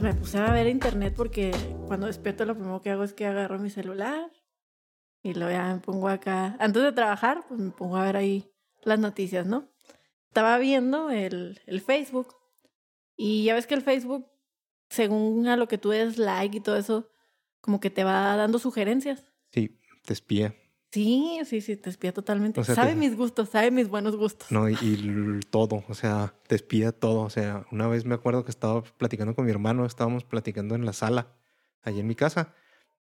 pues me puse a ver internet porque cuando despierto lo primero que hago es que agarro mi celular y luego ya me pongo acá. Antes de trabajar, pues me pongo a ver ahí las noticias, ¿no? Estaba viendo el, el Facebook y ya ves que el Facebook, según a lo que tú des like y todo eso, como que te va dando sugerencias. Sí, te espía. Sí, sí, sí, te espía totalmente. O sea, sabe te- mis gustos, sabe mis buenos gustos. No, y, todo, o sea, te espía todo. O sea, una vez me acuerdo que estaba platicando con mi hermano, estábamos platicando en la sala, allí en mi casa,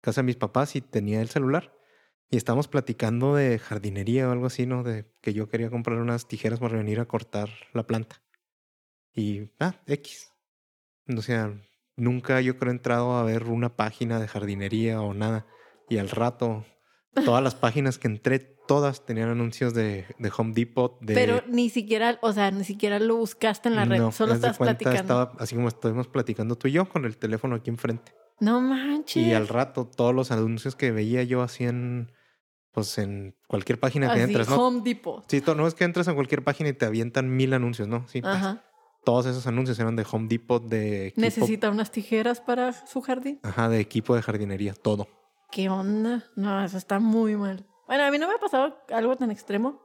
casa de mis papás, y tenía el celular. Y estábamos platicando de jardinería o algo así, ¿no? De que yo quería comprar unas tijeras para venir a cortar la planta. Y, ah, X. O sea, nunca yo creo he entrado a ver una página de jardinería o nada. Y al rato, todas las páginas que entré, todas tenían anuncios de, de Home Depot, de... Pero ni siquiera, o sea, ni siquiera lo buscaste en la red, No, solo estás platicando. Estaba así como estuvimos platicando tú y yo con el teléfono aquí enfrente. No manches. Y al rato todos los anuncios que veía yo así en, pues en cualquier página que Así, entras, ¿no? Home Depot. Sí, no es que entras a cualquier página y te avientan mil anuncios, ¿no? Sí, Ajá. todos esos anuncios eran de Home Depot, de equipo, Necesita unas tijeras para su jardín. ajá, de equipo de jardinería, todo. ¿Qué onda? No, eso está muy mal. Bueno, a mí no me ha pasado algo tan extremo,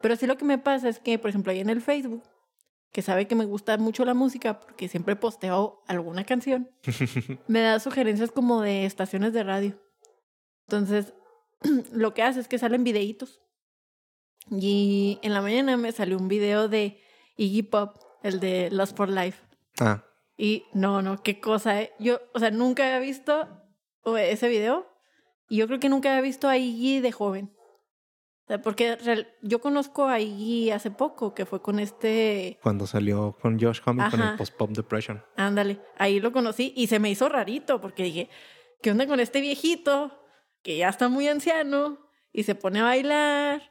pero sí lo que me pasa es que, por ejemplo, ahí en el Facebook, que sabe que me gusta mucho la música porque siempre posteo alguna canción, me da sugerencias como de estaciones de radio. Entonces, lo que hace es que salen videitos. Y en la mañana me salió un video de Iggy Pop, el de Lost for Life. Ah, Y no, no, qué cosa, ¿eh? Yo, o sea, nunca había visto ese video y yo creo que nunca había visto a Iggy de joven. O sea, porque yo conozco a Iggy hace poco, que fue con este, cuando salió con Josh Homme con el. Post-Pop Depression. ándale, ahí lo conocí y se me hizo rarito porque dije, ¿qué onda con este viejito que ya está muy anciano y se pone a bailar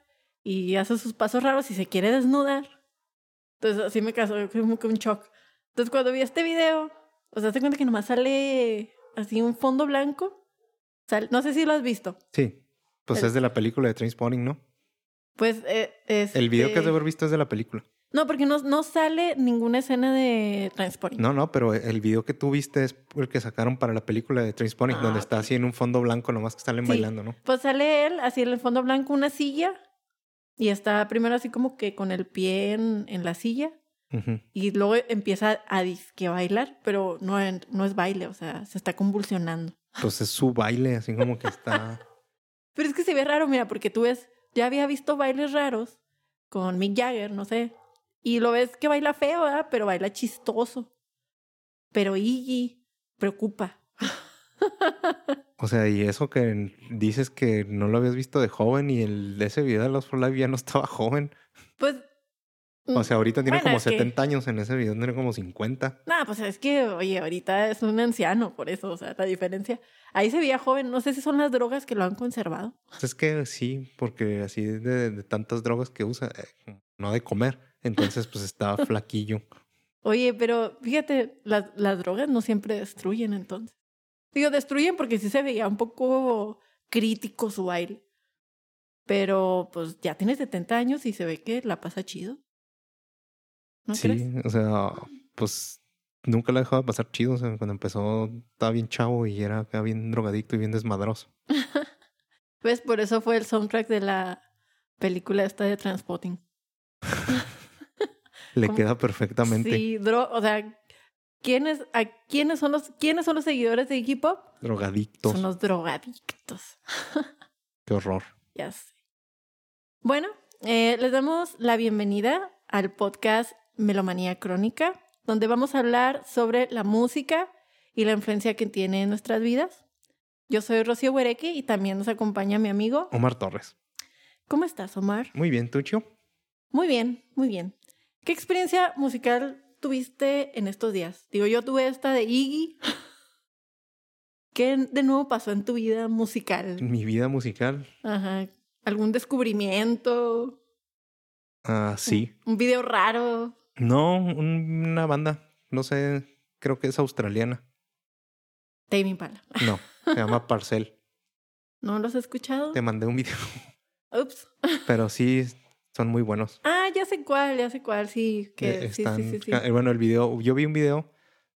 y hace sus pasos raros y se quiere desnudar? Entonces así me causó como que un shock. Entonces cuando vi este video, o sea, te cuenta que nomás sale así un fondo blanco. Sal- no sé si lo has visto. Sí, pues es de la película de Trainspotting, ¿no? Pues eh, El video que has de haber visto es de la película. No, porque no, no sale ninguna escena de Transporting. No, no, pero el video que tú viste es el que sacaron para la película de Trainspotting, Ah, donde está así en un fondo blanco, nomás que salen Sí. bailando, ¿no? Pues sale él, así en el fondo blanco, una silla. Y está primero así como que con el pie en, en la silla. Y luego empieza a disque bailar, pero no, no es baile, o sea, se está convulsionando. Pues es su baile, así como que está. Pero es que se ve raro, mira, porque tú ves, ya había visto bailes raros con Mick Jagger, no sé. Y lo ves que baila feo, ¿verdad? Pero baila chistoso. Pero Iggy preocupa. O sea, y eso que dices que no lo habías visto de joven y el de ese video de Lost for Life ya no estaba joven. Pues. O sea, ahorita tiene Bueno, como es que- 70 años, en ese video tiene como 50. Nah, pues es que, oye, ahorita es un anciano, por eso, o sea, la diferencia. Ahí se veía joven, no sé si son las drogas que lo han conservado. Pues es que sí, porque así de, de tantas drogas que usa, eh, no de comer, entonces pues estaba flaquillo. Oye, pero fíjate, las, las drogas no siempre destruyen entonces. Digo, destruyen porque sí se veía un poco crítico su baile. Pero pues ya tiene 70 años y se ve que la pasa chido. ¿No sí, crees? o sea, pues nunca la dejaba pasar chido. O sea, cuando empezó estaba bien chavo y era acá bien drogadicto y bien desmadroso. ¿Ves? Por eso fue el soundtrack de la película esta de Transpotting. Le ¿Cómo? queda perfectamente Sí, dro o sea, ¿quiénes, a, ¿quiénes, son los, ¿quiénes son los seguidores de Iggy Pop? drogadictos. Son los drogadictos. Qué horror. Ya sé. Bueno, eh, les damos la bienvenida al podcast Melomanía Crónica, donde vamos a hablar sobre la música y la influencia que tiene en nuestras vidas. Yo soy Rocío Huereque y también nos acompaña mi amigo. Omar Torres. ¿Cómo estás, Omar? Muy bien, Tucho. Muy bien, muy bien. ¿Qué experiencia musical tuviste en estos días? Digo, yo tuve esta de Iggy. ¿Qué de nuevo pasó en tu vida musical? Mi vida musical, Ajá. ¿Algún descubrimiento? ah, sí. ¿Un video raro? No, un- una banda, no sé, creo que es australiana. Tame Impala. No, se llama Parcel. ¿No los has escuchado? Te mandé un video, Ups. pero sí son muy buenos. Ah, ya sé cuál, ya sé cuál, sí. Que, Eh, sí, están- sí, sí, sí. eh, Bueno, el video, yo vi un video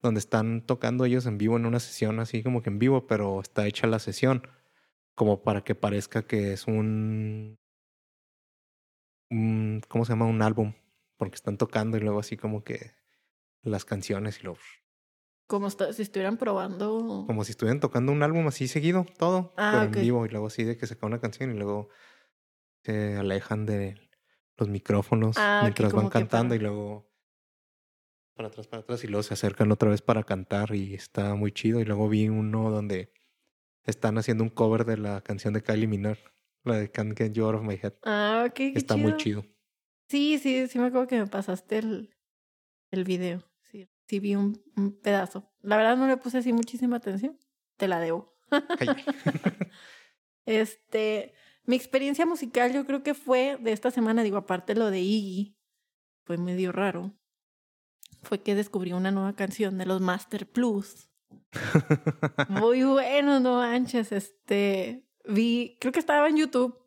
donde están tocando ellos en vivo en una sesión así como que en vivo, pero está hecha la sesión como para que parezca que es un, un ¿cómo se llama? Un álbum, porque están tocando y luego así como que las canciones y luego Como si estuvieran probando. como si estuvieran tocando un álbum así seguido, todo, Ah, pero ok. en vivo y luego así de que saca una canción y luego se alejan de los micrófonos Ah, mientras van como que cantando para- y luego para atrás, para atrás y luego se acercan otra vez para cantar y está muy chido y luego vi uno donde están haciendo un cover de la canción de Kylie Minogue, la de Can't Get You Out of My Head. Ah, ok, qué Está muy chido. Sí, sí, sí me acuerdo que me pasaste el, el video. Sí, sí vi un, un pedazo. La verdad no le puse así muchísima atención. Te la debo. Este, mi experiencia musical yo creo que fue de esta semana, digo, aparte lo de Iggy, fue medio raro. Fue que descubrí una nueva canción de los Master Plus. Muy bueno, no manches. Este, vi, creo que estaba en YouTube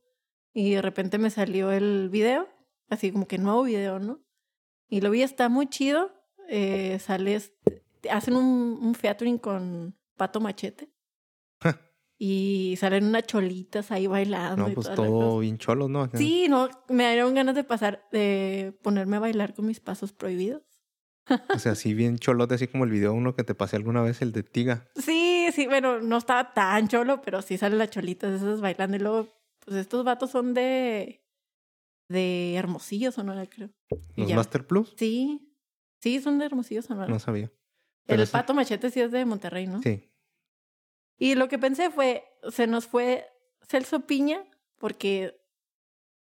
y de repente me salió el video, así como que nuevo video, ¿no? Y lo vi, está muy chido. Eh, sales, hacen un, un featuring con Pato Machete. y salen unas cholitas ahí bailando. no, y pues toda todo bien cholos, ¿no? Sí, no, me dieron ganas de pasar, de ponerme a bailar con mis pasos prohibidos. O sea, así bien cholote, así como el video uno que te pasé alguna vez, el de Tiga. Sí, sí, bueno, no estaba tan cholo, pero sí salen las cholitas esas bailando. Y luego, pues estos vatos son de. De Hermosillo, Sonora, creo. Y Los ya. Master Plus, Sí, sí, son de Hermosillo, Sonora. no sabía. pero El pato machete sí es de Monterrey, ¿no? Sí, Y lo que pensé fue, se nos fue Celso Piña, porque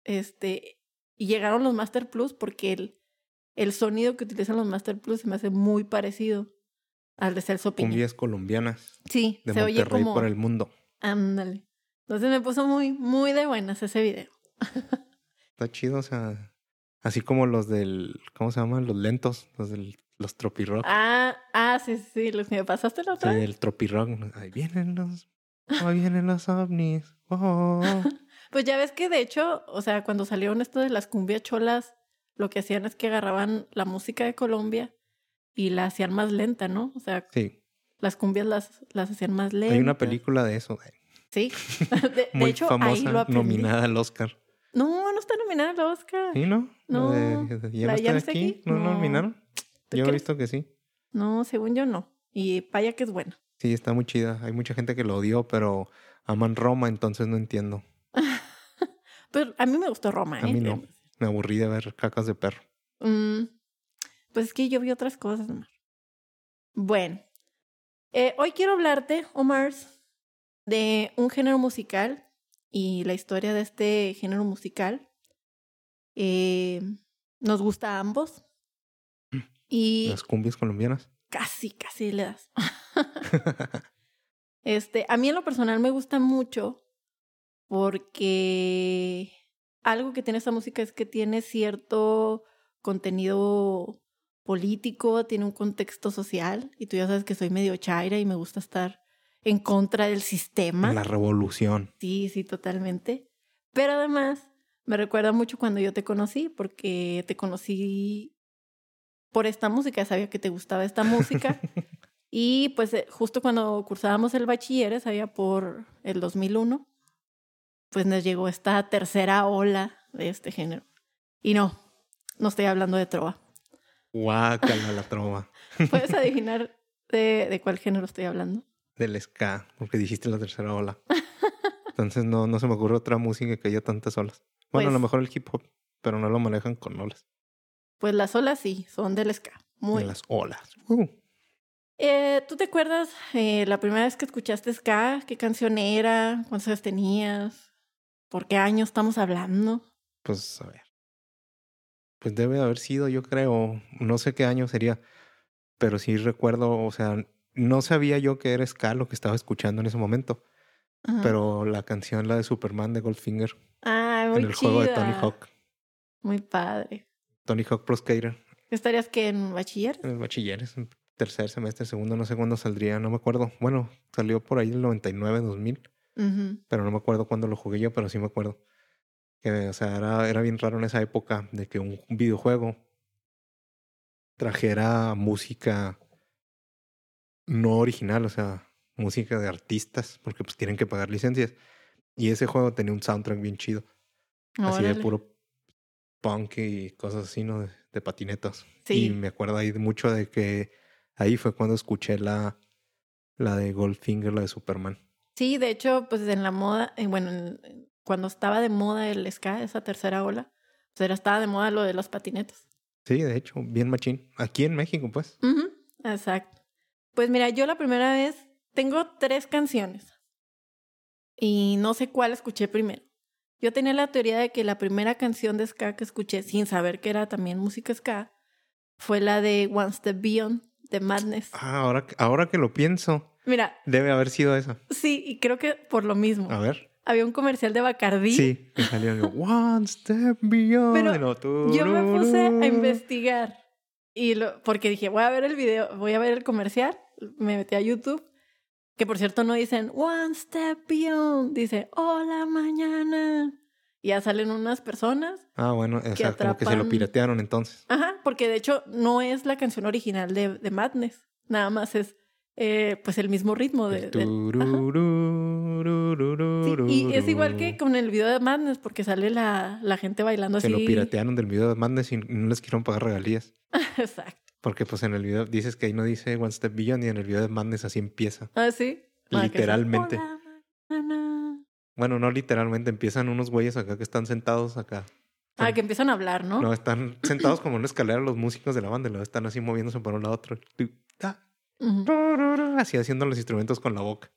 este, y llegaron los Master Plus, porque el, el sonido que utilizan los Master Plus se me hace muy parecido al de Celso Piña. cumbias colombianas Sí, de se oye Monterrey como... por el mundo. Ándale. Entonces me puso muy, muy de buenas ese video. Está chido, o sea, así como los del, ¿cómo se llaman? Los lentos, los del, los tropirock. Ah, ah, sí, sí, los que me pasaste la otra Sí, el tropirock. Ahí vienen los, ahí vienen los ovnis. Oh. Pues ya ves que de hecho, o sea, cuando salieron esto de las cumbias cholas, lo que hacían es que agarraban la música de Colombia y la hacían más lenta, ¿no? O sea, Sí, las cumbias las, las hacían más lentas. hay una película de eso, eh, Sí. De, de muy hecho, ahí lo famosa, nominada al Oscar. No, no está nominada al Oscar. ¿Sí, no? La No, de- de- ¿Ya la no Ya está no está aquí? aquí, ¿No, no. no nominaron? ¿Tú Yo he visto que sí. No, según yo no. Y vaya que es buena. Sí, está muy chida. Hay mucha gente que lo odió, pero aman Roma, entonces no entiendo. Pero a mí me gustó Roma, A ¿eh? mí no. Me aburrí de ver cacas de perro. Mm, pues es que yo vi otras cosas, Omar. Bueno, eh, hoy quiero hablarte, Omar, de un género musical y la historia de este género musical. Eh, nos gusta a ambos. Y Las cumbias colombianas. casi, casi le das. Este, a mí en lo personal me gusta mucho porque algo que tiene esta música es que tiene cierto contenido político, tiene un contexto social y tú ya sabes que soy medio chaira y me gusta estar en contra del sistema. La revolución. Sí, sí, totalmente. Pero además me recuerda mucho cuando yo te conocí porque te conocí por esta música, sabía que te gustaba esta música. Y pues eh, justo cuando cursábamos el bachiller, sabía por el 2001, pues nos llegó esta tercera ola de este género. Y no, no estoy hablando de trova. Guácala la trova. ¿Puedes adivinar de, de cuál género estoy hablando? Del ska, porque dijiste la tercera ola. Entonces no, no se me ocurre otra música que haya tantas olas. Bueno, a lo Pues- mejor el hip hop, pero no lo manejan con olas. Pues las olas sí, son del ska. Muy. De las olas. Uh, Eh, ¿Tú te acuerdas eh, la primera vez que escuchaste ska? ¿Qué canción era? ¿Cuántos años tenías? ¿Por qué año estamos hablando? pues a ver. Pues debe de haber sido, yo creo, no sé qué año sería, pero sí recuerdo, o sea, no sabía yo que era ska lo que estaba escuchando en ese momento, Ajá. pero la canción, la de Superman de Goldfinger, Ah, muy en el juego de Tony. Hawk, Muy padre. Tony Hawk Pro Skater, ¿Estarías que en bachiller? en el bachilleres, en tercer semestre, segundo, no sé cuándo saldría, no me acuerdo. Bueno, salió por ahí el 99, 2000, Ujú. pero no me acuerdo cuándo lo jugué yo, pero sí me acuerdo. Que, o sea, era, era bien raro en esa época de que un videojuego trajera música no original, o sea, música de artistas, porque pues tienen que pagar licencias. Y ese juego tenía un soundtrack bien chido. Así de puro punk y cosas así, ¿no? De, de patinetas. Sí. Y me acuerdo ahí mucho de que ahí fue cuando escuché la, la de Goldfinger, la de Superman. Sí, de hecho, pues en la moda, eh, bueno, en- cuando estaba de moda el ska, esa tercera ola, pues era, estaba de moda lo de los patinetos. Sí, de hecho, bien machín. Aquí en México, pues. Exacto. Pues mira, yo la primera vez tengo tres canciones y no sé cuál escuché primero. Yo tenía la teoría de que la primera canción de ska que escuché sin saber que era también música ska fue la de One Step Beyond de Madness. Ah, ahora, que- ahora que lo pienso, Mira, debe haber sido esa. sí, y creo que por lo mismo. A ver. Había un comercial de Bacardí. Sí, que salió yo, One Step Beyond. Pero y luego, Yo me puse a investigar y lo, porque dije, voy a ver el video, voy a ver el comercial, me metí a YouTube, que por cierto no dicen One Step Beyond, dice Hola mañana. Y ya salen unas personas. Ah, bueno, o que sea, como que se lo piratearon entonces. Ajá, porque de hecho no es la canción original de, de Madness, nada más es eh, pues el mismo ritmo de... Sí, y es igual que con el video de Madness, porque sale la, la gente bailando Se así. lo piratearon del video de Madness y no les quisieron pagar regalías. Exacto. Porque pues en el video dices que ahí no dice One Step Beyond y en el video de Madness así empieza. Ah, sí. Ah, Literalmente. Bueno, no literalmente, empiezan unos güeyes acá que están sentados acá. Ah, que empiezan a hablar, ¿no? No, están sentados como en una escalera los músicos de la banda luego están así moviéndose por un lado a otro. Así haciendo los instrumentos con la boca.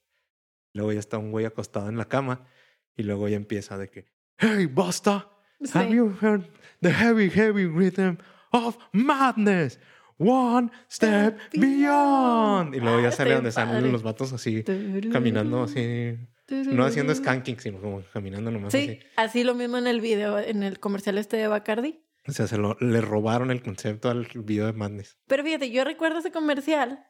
Luego ya está un güey acostado en la cama y luego ya empieza de que, Hey, Busta, Sí. have you heard the heavy, heavy rhythm of madness? One step beyond. Y luego Ah, ya está sale donde salen los vatos así, caminando así. No haciendo skanking, sino como caminando nomás Sí, así. así lo mismo en el video, en el comercial este de Bacardi. O sea, se lo, le robaron el concepto al video de Madness. Pero fíjate, yo recuerdo ese comercial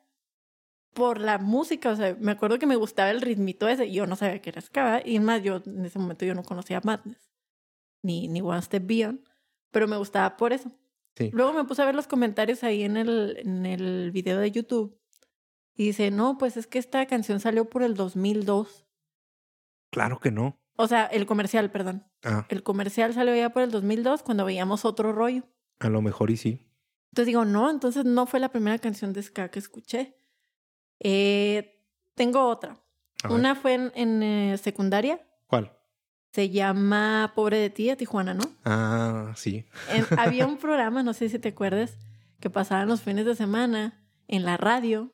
por la música, o sea, me acuerdo que me gustaba el ritmito ese, yo no sabía que era ska, y más yo en ese momento yo no conocía Madness, ni, ni One Step Beyond, pero me gustaba por eso. Sí. Luego me puse a ver los comentarios ahí en el, en el video de YouTube y dice, no, pues es que esta canción salió por el 2002. Claro que no. O sea, el comercial, perdón. Ah, El comercial salió ya por el 2002 cuando veíamos otro rollo. a lo mejor y sí. Entonces digo, no, entonces no fue la primera canción de ska que escuché. Eh, tengo otra. Una fue en, en, eh, secundaria. ¿Cuál? Se llama Pobre de ti, a Tijuana, ¿no? Ah, sí. En- había un programa, no sé si te acuerdas, que pasaban los fines de semana en la radio,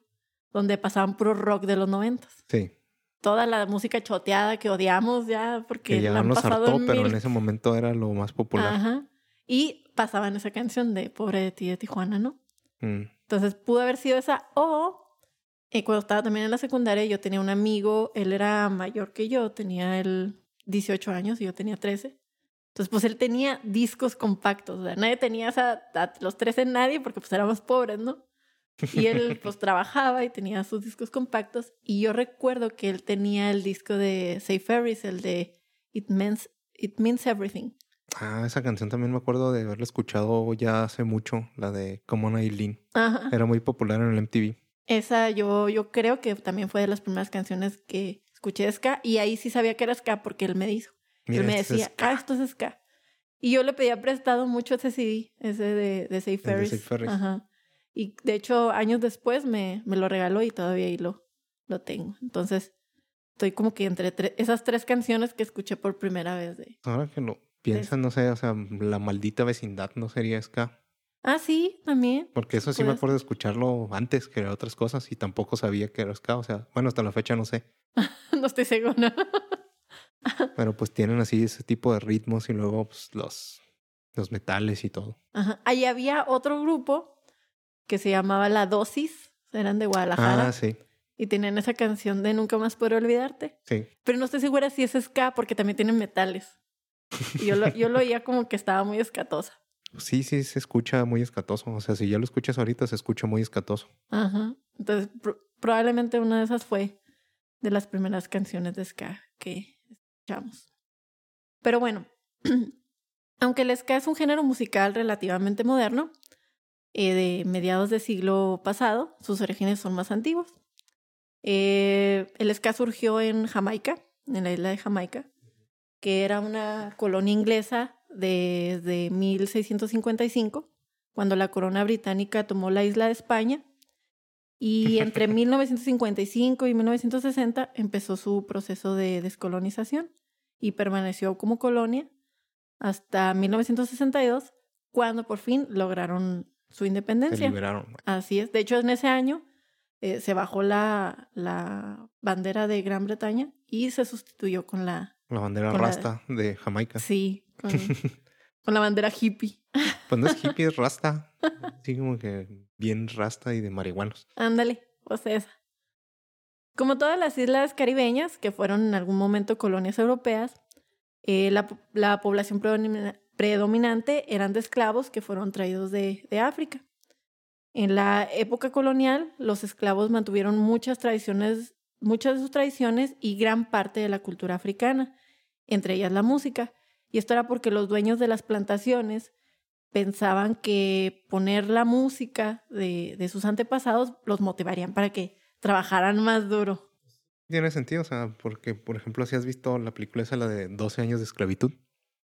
donde pasaban puro rock de los noventas. Sí. Toda la música choteada que odiamos ya porque Que ya la han nos pasado hartó, en pero mil- en ese momento era lo más popular. Ajá. Y pasaban esa canción de Pobre de ti, de Tijuana, ¿no? Mm. Entonces pudo haber sido esa o eh, cuando estaba también en la secundaria yo tenía un amigo, él era mayor que yo, tenía él 18 años y yo tenía 13. Entonces pues él tenía discos compactos, o sea, nadie tenía esa, a los 13 nadie porque pues éramos pobres, ¿no? Y él pues trabajaba y tenía sus discos compactos y yo recuerdo que él tenía el disco de Say Ferris, el de It Means, It Means Everything. Ah, esa canción también me acuerdo de haberla escuchado ya hace mucho, la de Come On Eileen. Ajá. Era muy popular en el MTV. Esa yo, yo creo que también fue de las primeras canciones que escuché ska y ahí sí sabía que era ska porque él me dijo. Mira, él me este es decía, ah, esto es ska. Y yo le pedía prestado mucho ese CD, ese de, de Say Ferris. Say Ferris. Ajá. Y de hecho, años después me, me lo regaló y todavía ahí lo, lo tengo. Entonces, estoy como que entre tre- esas tres canciones que escuché por primera vez de... Ahora que lo piensas, no sé, o sea, la maldita vecindad no sería ska. Ah, sí, también. Porque eso sí me acuerdo de escucharlo antes que otras cosas y tampoco sabía que era ska. O sea, bueno, hasta la fecha no sé. no estoy segura. Pero pues tienen así ese tipo de ritmos y luego pues, los, los metales y todo. Ajá. Ahí había otro grupo que se llamaba La Dosis, eran de Guadalajara, Ah, sí, y tenían esa canción de Nunca más podré olvidarte. sí. Pero no estoy segura si es ska porque también tienen metales. Y yo lo, yo lo oía como que estaba muy escatosa. Sí, sí, se escucha muy escatoso. O sea, si ya lo escuchas ahorita, se escucha muy escatoso. Ajá. Entonces, pro- probablemente una de esas fue de las primeras canciones de ska que escuchamos. Pero bueno, aunque el ska es un género musical relativamente moderno, eh, de mediados del siglo pasado, sus orígenes son más antiguos. Eh, el ska surgió en Jamaica, en la isla de Jamaica, que era una colonia inglesa desde 1655, cuando la corona británica tomó la isla de España. Y entre 1955 y 1960 empezó su proceso de descolonización y permaneció como colonia hasta 1962, cuando por fin lograron su independencia. Se liberaron. Así es. De hecho, en ese año eh, se bajó la, la bandera de Gran Bretaña y se sustituyó con la... La bandera Con la- rasta de Jamaica. Sí, con, con la bandera hippie. Pues no es hippie, es rasta. Sí, como que bien rasta y de marihuanos. Ándale, pues esa. Como todas las islas caribeñas, que fueron en algún momento colonias europeas, eh, la, po- la población predomina- predominante eran de esclavos que fueron traídos de, de África. En la época colonial, los esclavos mantuvieron muchas tradiciones, muchas de sus tradiciones y gran parte de la cultura africana, entre ellas la música. Y esto era porque los dueños de las plantaciones pensaban que poner la música de, de sus antepasados los motivarían para que trabajaran más duro. Tiene sentido, o sea, porque, por ejemplo, si has visto la película esa, la de 12 años de esclavitud.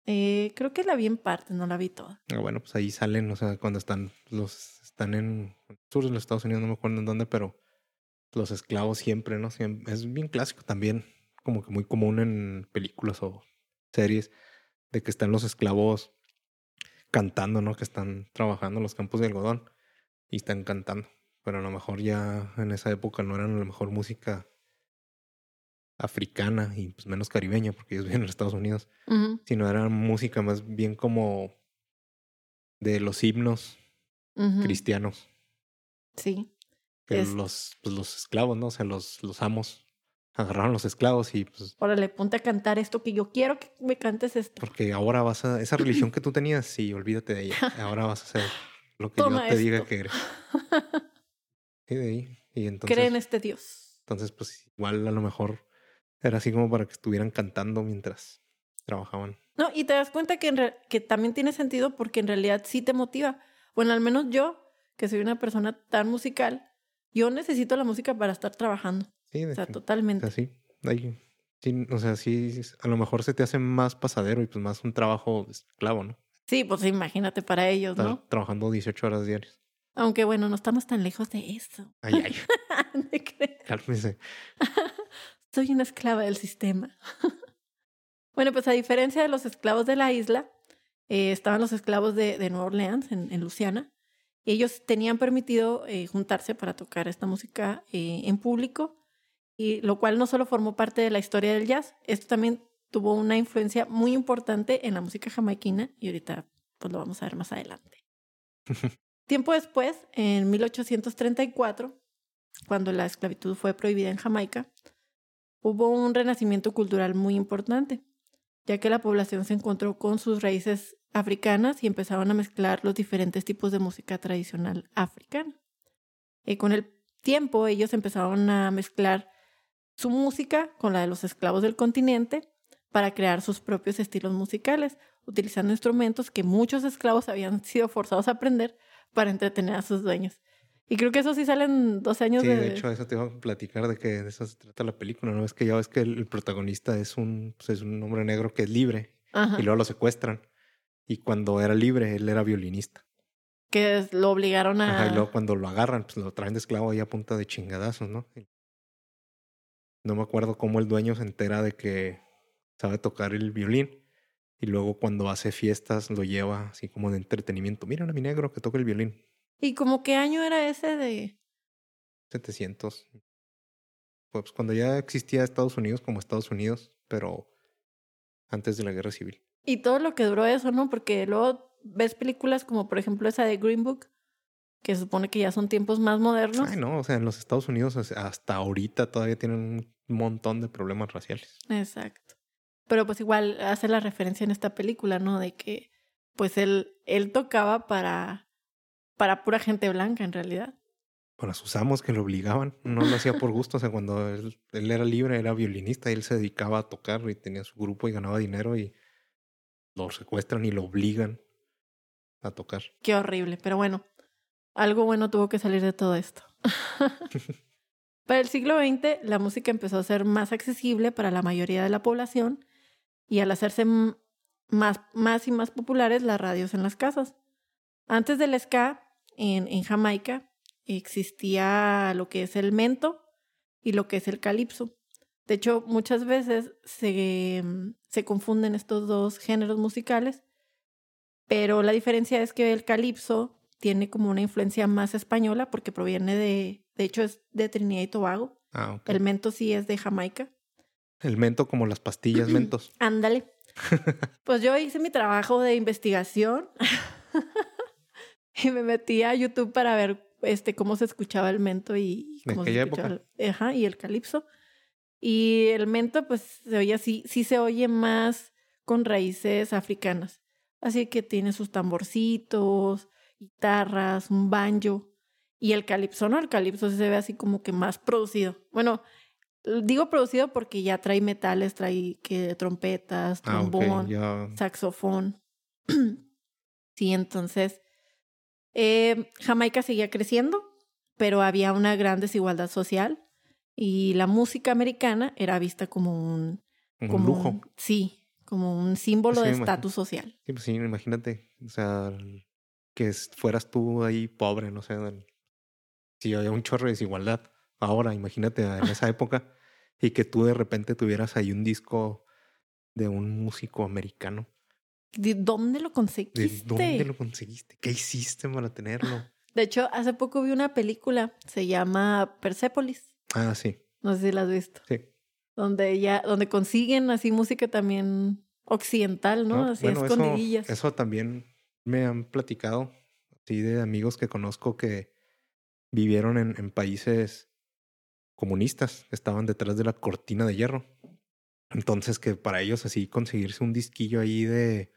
Eh, creo que la vi en parte, no la vi toda. Ah, bueno, pues ahí salen, o sea, cuando están los están en el sur de los Estados Unidos, no me acuerdo en dónde, pero los esclavos siempre, ¿no? Es bien clásico también, como que muy común en películas o series, de que están los esclavos cantando, ¿no? Que están trabajando en los campos de algodón y están cantando. Pero a lo mejor ya en esa época no eran a lo mejor música africana y pues menos caribeña, porque ellos viven en Estados Unidos sino era música más bien como de los himnos cristianos, Sí. que Es- los, pues, los esclavos, ¿no? O sea, los, los amos agarraron los esclavos y pues Órale, ponte a cantar esto que yo quiero que me cantes esto. porque ahora vas a, esa religión que tú tenías, sí, olvídate de ella, ahora vas a hacer lo que Toma yo te diga que eres. Sí, de ahí. Y entonces, Cree en este Dios. entonces, pues igual a lo mejor era así como para que estuvieran cantando mientras trabajaban. No, y te das cuenta que, en re- que también tiene sentido porque en realidad sí te motiva. Bueno, al menos yo, que soy una persona tan musical, yo necesito la música para estar trabajando. Sí, O sea, o totalmente. sea, sí, o sea, sí, a lo mejor se te hace más pasadero y pues más un trabajo esclavo, ¿no? Sí, pues imagínate para ellos, Estar ¿no? trabajando 18 horas diarias. Aunque bueno, no estamos tan lejos de eso. Ay, ay, cálmese. Soy una esclava del sistema. bueno, pues a diferencia de los esclavos de la isla, eh, estaban los esclavos de, de Nueva Orleans, en, en Luisiana. Y ellos tenían permitido eh, juntarse para tocar esta música eh, en público, y lo cual no solo formó parte de la historia del jazz, esto también tuvo una influencia muy importante en la música jamaiquina, y ahorita pues lo vamos a ver más adelante. Tiempo después, en 1834, cuando la esclavitud fue prohibida en Jamaica, hubo un renacimiento cultural muy importante, ya que la población se encontró con sus raíces africanas y empezaron a mezclar los diferentes tipos de música tradicional africana. Y con el tiempo ellos empezaron a mezclar su música con la de los esclavos del continente para crear sus propios estilos musicales, utilizando instrumentos que muchos esclavos habían sido forzados a aprender para entretener a sus dueños. Y creo que eso sí salen dos años Sí, de... de hecho, eso te iba a platicar de que de eso se trata la película, ¿no? Es que ya ves que el, protagonista es un, pues, es un hombre negro que es libre Ajá. y luego lo secuestran. Y cuando era libre, él era violinista. que lo obligaron a... Ajá, y luego cuando lo agarran, pues lo traen de esclavo ahí a punta de chingadazos, ¿no? Y No me acuerdo cómo el dueño se entera de que sabe tocar el violín. Y luego cuando hace fiestas lo lleva así como de entretenimiento. Miren a mi negro que toca el violín. ¿Y como qué año era ese de...? 700. Pues cuando ya existía Estados Unidos como Estados Unidos, pero antes de la guerra civil. Y todo lo que duró eso, ¿no? Porque luego ves películas como por ejemplo esa de Green Book, que se supone que ya son tiempos más modernos. Ay, no, o sea, en los Estados Unidos hasta ahorita todavía tienen un montón de problemas raciales. Exacto. Pero pues igual hace la referencia en esta película, ¿no? De que pues él, él tocaba para, para pura gente blanca en realidad. Para sus amos que lo obligaban, no lo hacía por gusto, o sea, cuando él, él era libre, era violinista y él se dedicaba a tocar y tenía su grupo y ganaba dinero y lo secuestran y lo obligan a tocar. Qué horrible, pero bueno, algo bueno tuvo que salir de todo esto. Para el siglo XX, la música empezó a ser más accesible para la mayoría de la población y al hacerse más, y más populares las radios en las casas. Antes del ska, en, en Jamaica, existía lo que es el mento y lo que es el calipso. De hecho, muchas veces se, se confunden estos dos géneros musicales, pero la diferencia es que el calipso tiene como una influencia más española porque proviene de, de hecho es de Trinidad y Tobago. Ah. El mento sí es de Jamaica. El mento como las pastillas mentos. Ándale. Pues yo hice mi trabajo de investigación y me metí a YouTube para ver este cómo se escuchaba el mento y ¿De cómo se escuchaba el, ajá, y el calipso. Y el mento pues se oye así, sí se oye más con raíces africanas. Así que tiene sus tamborcitos, guitarras, un banjo. Y el calipso, ¿no? El calipso se ve así como que más producido. Bueno, digo producido porque ya trae metales, trae que trompetas, Ah, trombón, saxofón. sí, entonces eh, Jamaica seguía creciendo, pero había una gran desigualdad social y la música americana era vista como un, Un como lujo. un- sí, como un símbolo Sí, de estatus social. Sí, pues sí, imagínate. O sea, que fueras tú ahí pobre, no sé. Si había un chorro de desigualdad. Ahora, imagínate en esa época. Y que tú de repente tuvieras ahí un disco de un músico americano. ¿De dónde lo ¿De conseguiste? dónde lo conseguiste? ¿Qué hiciste para tenerlo? De hecho, hace poco vi una película, se llama Persepolis. Ah, sí, No sé si la has visto. sí. Donde ya, donde consiguen así música también occidental, ¿no? No, Así bueno, eso- escondidillas. Eso, también me han platicado, así de amigos que conozco que vivieron en, en países comunistas, estaban detrás de la cortina de hierro. Entonces que para ellos así conseguirse un disquillo ahí de,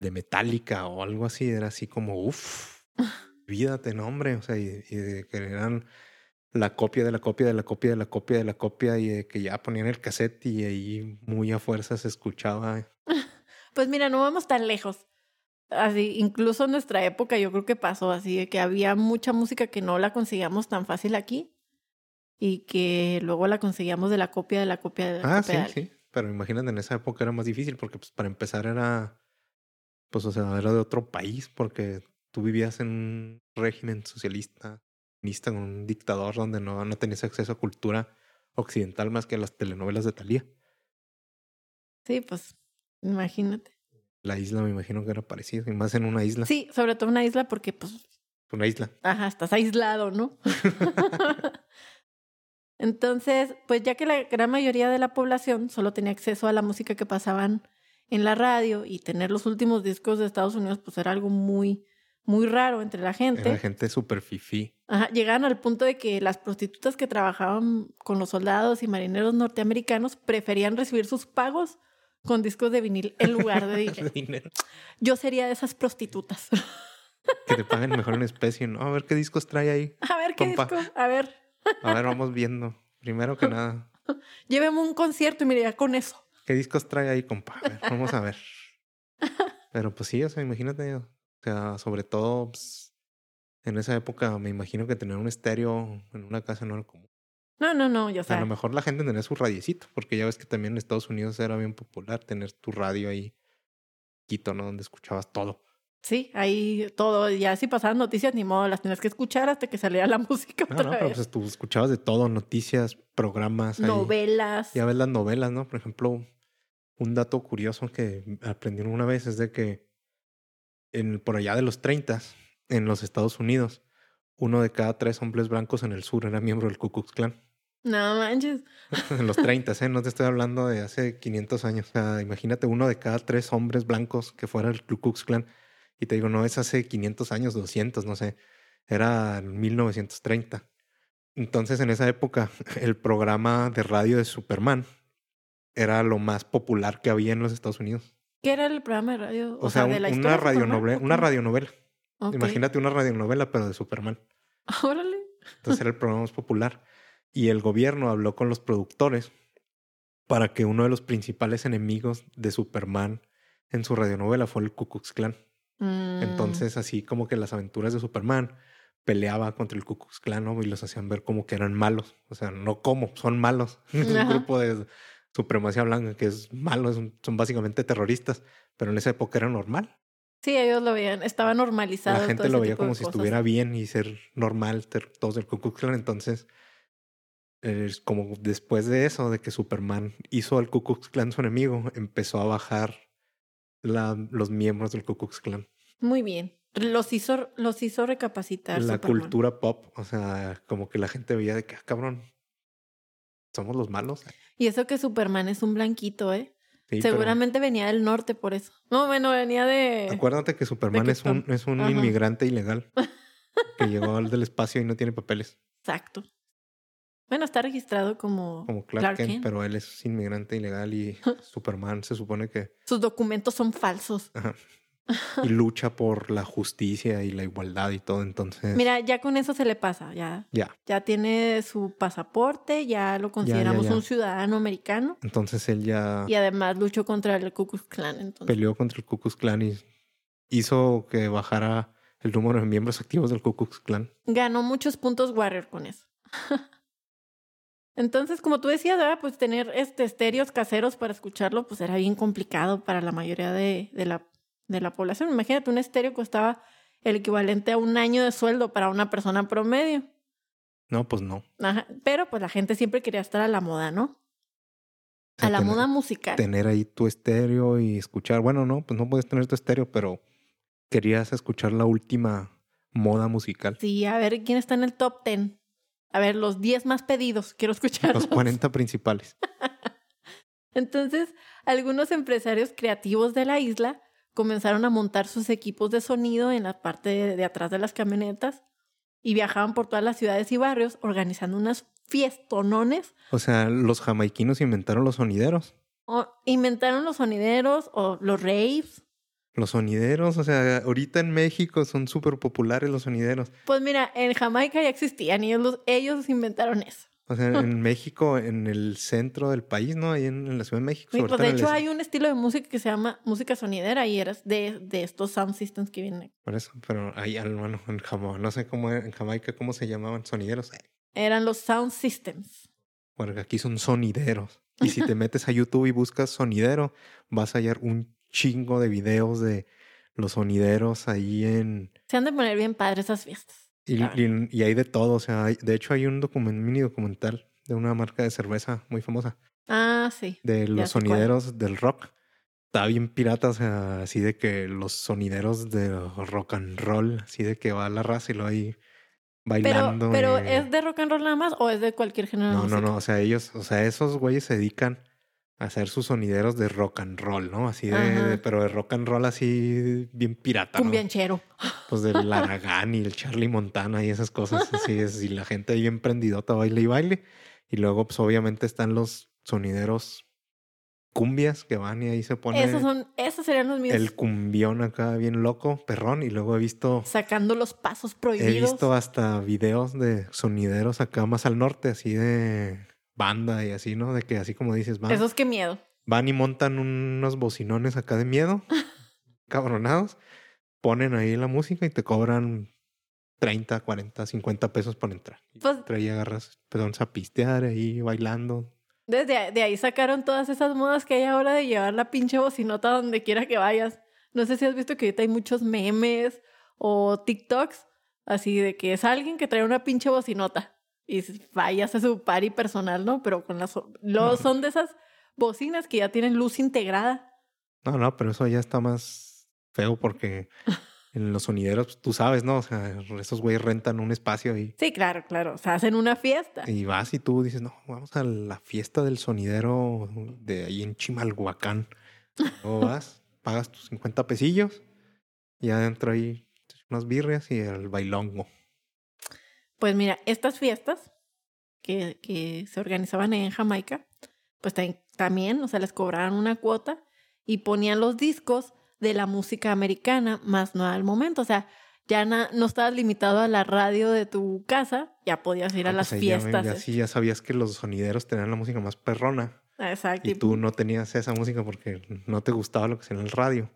de metálica o algo así era así como, uff, vídate, no hombre, o sea, y, y de que eran la copia de la copia de la copia de la copia de la copia y de que ya ponían el cassette y ahí muy a fuerza se escuchaba Pues mira, no vamos tan lejos. Así, incluso en nuestra época yo creo que pasó así, de que había mucha música que no la conseguíamos tan fácil aquí y que luego la conseguíamos de la copia de la copia de la Ah, copia. sí, de alguien. sí. Pero imagínate, en esa época era más difícil porque, pues, para empezar era, pues, o sea, era de otro país porque tú vivías en un régimen socialista, con un dictador donde no, no tenías acceso a cultura occidental más que a las telenovelas de Thalía. Sí, pues imagínate. La isla me imagino que era parecido, y más en una isla. Sí, sobre todo una isla porque pues, Una isla. ajá, estás aislado, ¿no? Entonces, pues ya que la gran mayoría de la población solo tenía acceso a la música que pasaban en la radio y tener los últimos discos de Estados Unidos, pues era algo muy, muy raro entre la gente. Era gente súper fifí. Ajá, llegaban al punto de que las prostitutas que trabajaban con los soldados y marineros norteamericanos preferían recibir sus pagos con discos de vinil en lugar de dinero. Yo sería de esas prostitutas. Que te paguen mejor en especie, ¿no? A ver qué discos trae ahí. A ver qué Compa. disco. A ver, A ver, vamos viendo. Primero que nada, lléveme un concierto y mire, ya con eso. ¿Qué discos trae ahí, compa? A ver, vamos a ver. Pero pues sí, o sea, imagínate, o sea, sobre todo pues, en esa época me imagino que tener un estéreo en una casa no era común. No, no, no, yo sea, a sé. lo mejor la gente tenía su radiecito, porque ya ves que también en Estados Unidos era bien popular tener tu radio ahí, quito, ¿no? Donde escuchabas todo. Sí, ahí todo. Ya si pasaban noticias, ni modo, las tenías que escuchar hasta que saliera la música No, otra no, pero pues tú escuchabas de todo, noticias, programas. ahí. Novelas. Ya ves las novelas, ¿no? Por ejemplo, un dato curioso que aprendí una vez es de que en, por allá de los 30, en los Estados Unidos, uno de cada tres hombres blancos en el sur era miembro del Ku Klux Klan. No manches. en los 30, ¿eh? No te estoy hablando de hace 500 años. O sea, imagínate uno de cada tres hombres blancos que fuera el Ku Klux Klan. Y te digo, no es hace 500 años, 200, no sé. Era en 1930. Entonces, en esa época, el programa de radio de Superman era lo más popular que había en los Estados Unidos. ¿Qué era el programa de radio? O, sea, de un- la historia una, de Superman, radionovela, ¿o una radionovela. Ok. Imagínate una radionovela, pero de Superman. Órale. Entonces era el programa más popular. Y el gobierno habló con los productores para que uno de los principales enemigos de Superman en su radionovela fue el Ku Klux Klan. Mm, Entonces, así como que las aventuras de Superman peleaba contra el Ku Klux Klan ¿no? y los hacían ver como que eran malos. O sea, no como, son malos. Es un grupo de supremacía blanca que es malo, son básicamente terroristas, pero en esa época era normal. Sí, ellos lo veían, estaba normalizado. La gente todo lo veía como si cosas. estuviera bien y ser normal, ser todos del Ku Klux Klan. Entonces, es como después de eso, de que Superman hizo al Ku Klux Klan su enemigo, empezó a bajar la, los miembros del Ku Klux Klan. Muy bien. Los hizo, los hizo recapacitar. La Superman. cultura pop, o sea, como que la gente veía de que, ah, cabrón, somos los malos. Y eso que Superman es un blanquito, ¿eh? Sí, pero Seguramente venía del norte por eso. No, bueno, venía de... Acuérdate que Superman es un, es un Ajá. inmigrante ilegal que llegó al del espacio y no tiene papeles, Exacto. Bueno, está registrado como, como Clark, Clark Kent, Kent. pero él es inmigrante ilegal y Superman se supone que Sus documentos son falsos. ajá, y lucha por la justicia y la igualdad y todo. Entonces, Mira, ya con eso se le pasa. Ya, ya. ya tiene su pasaporte, ya lo consideramos ya. un ciudadano americano. Entonces él ya Y además luchó contra el Ku Klux Klan. Entonces, peleó contra el Ku Klux Klan y hizo que bajara el número de miembros activos del Ku Klux Klan. ganó muchos puntos Warrior con eso. Entonces, como tú decías, ¿verdad? pues tener este estéreos caseros para escucharlo, pues era bien complicado para la mayoría de, de la, de la población. Imagínate, un estéreo costaba el equivalente a un año de sueldo para una persona promedio. No, pues no. Ajá. Pero pues la gente siempre quería estar a la moda, ¿no? O sea, A la tener- moda musical. tener ahí tu estéreo y escuchar. Bueno, no, pues no puedes tener tu estéreo, pero querías escuchar la última moda musical. Sí, a ver quién está en el top 10. A ver, los 10 más pedidos, quiero escucharlos. Los 40 principales. Entonces, algunos empresarios creativos de la isla comenzaron a montar sus equipos de sonido en la parte de, de atrás de las camionetas y viajaban por todas las ciudades y barrios organizando unas fiestonones. O sea, los jamaiquinos inventaron los sonideros. O inventaron los sonideros o los raves. Los sonideros, o sea, ahorita en México son súper populares los sonideros. Pues mira, en Jamaica ya existían y ellos, ellos inventaron eso. O sea, en México, en el centro del país, ¿no? Ahí en, en la Ciudad de México. Sí, pues de el hecho est- hay un estilo de música que se llama música sonidera y eras de, de estos sound systems que vienen. Por eso, pero ahí, al- bueno, en Jamaica, no sé cómo en Jamaica cómo se llamaban sonideros. Eran los sound systems. Porque aquí son sonideros. Y si te metes a YouTube y buscas sonidero, vas a hallar un chingo de videos de los sonideros ahí en... Se han de poner bien padres esas fiestas. Y, Claro. y- y hay de todo. O sea, hay- de hecho hay un document, mini documental de una marca de cerveza muy famosa. Ah, sí. De los cuál. sonideros del rock. Está bien pirata, o sea, así de que los sonideros de rock and roll, así de que va la raza y lo Pero, bailando. pero y- ¿es de rock and roll nada más o es de cualquier género de No, no, no. O sea, ellos, o sea, esos güeyes se dedican a hacer sus sonideros de rock and roll, ¿no? Así de, pero de rock and roll así bien pirata, ¿no? Cumbianchero. Pues del Aragán y el Charlie Montana y esas cosas. Así es. Y la gente ahí bien prendidota, baile y baile. Y luego, pues obviamente están los sonideros cumbias que van y ahí se pone Esos son, esos serían los míos. el cumbión acá bien loco, perrón. Y luego he visto, Sacando los pasos he prohibidos. visto hasta videos de sonideros acá más al norte, así de banda y así, ¿no? De que así como dices, van, Esos que miedo. van y montan unos bocinones acá de miedo, cabronados, ponen ahí la música y te cobran 30, 40, 50 pesos por entrar. Pues- entras y agarras, perdón, a pistear ahí bailando. Desde de ahí sacaron todas esas modas que hay ahora de llevar la pinche bocinota donde quiera que vayas. No sé si has visto que ahorita hay muchos memes o TikToks así de que es alguien que trae una pinche bocinota y vayas a su party personal, ¿no? Pero con las... No. Son de esas bocinas que ya tienen luz integrada. No, no, pero eso ya está más feo porque en los sonideros, pues, tú sabes, ¿no? O sea, esos güeyes rentan un espacio y, Sí, claro, claro. O sea, hacen una fiesta. y vas y tú dices, no, vamos a la fiesta del sonidero de ahí en Chimalhuacán. Luego vas, pagas tus 50 pesillos y adentro ahí unas birrias y el bailongo. Pues mira, estas fiestas que, que se organizaban en Jamaica, pues tam- también, o sea, les cobraban una cuota y ponían los discos de la música americana más no al momento. O sea, ya na- no estabas limitado a la radio de tu casa, ya podías ir a Ah, las pues ahí ya- fiestas. Ya, sí, ya sabías que los sonideros tenían la música más perrona Exacto. y tú no tenías esa música porque no te gustaba lo que hacía en el radio.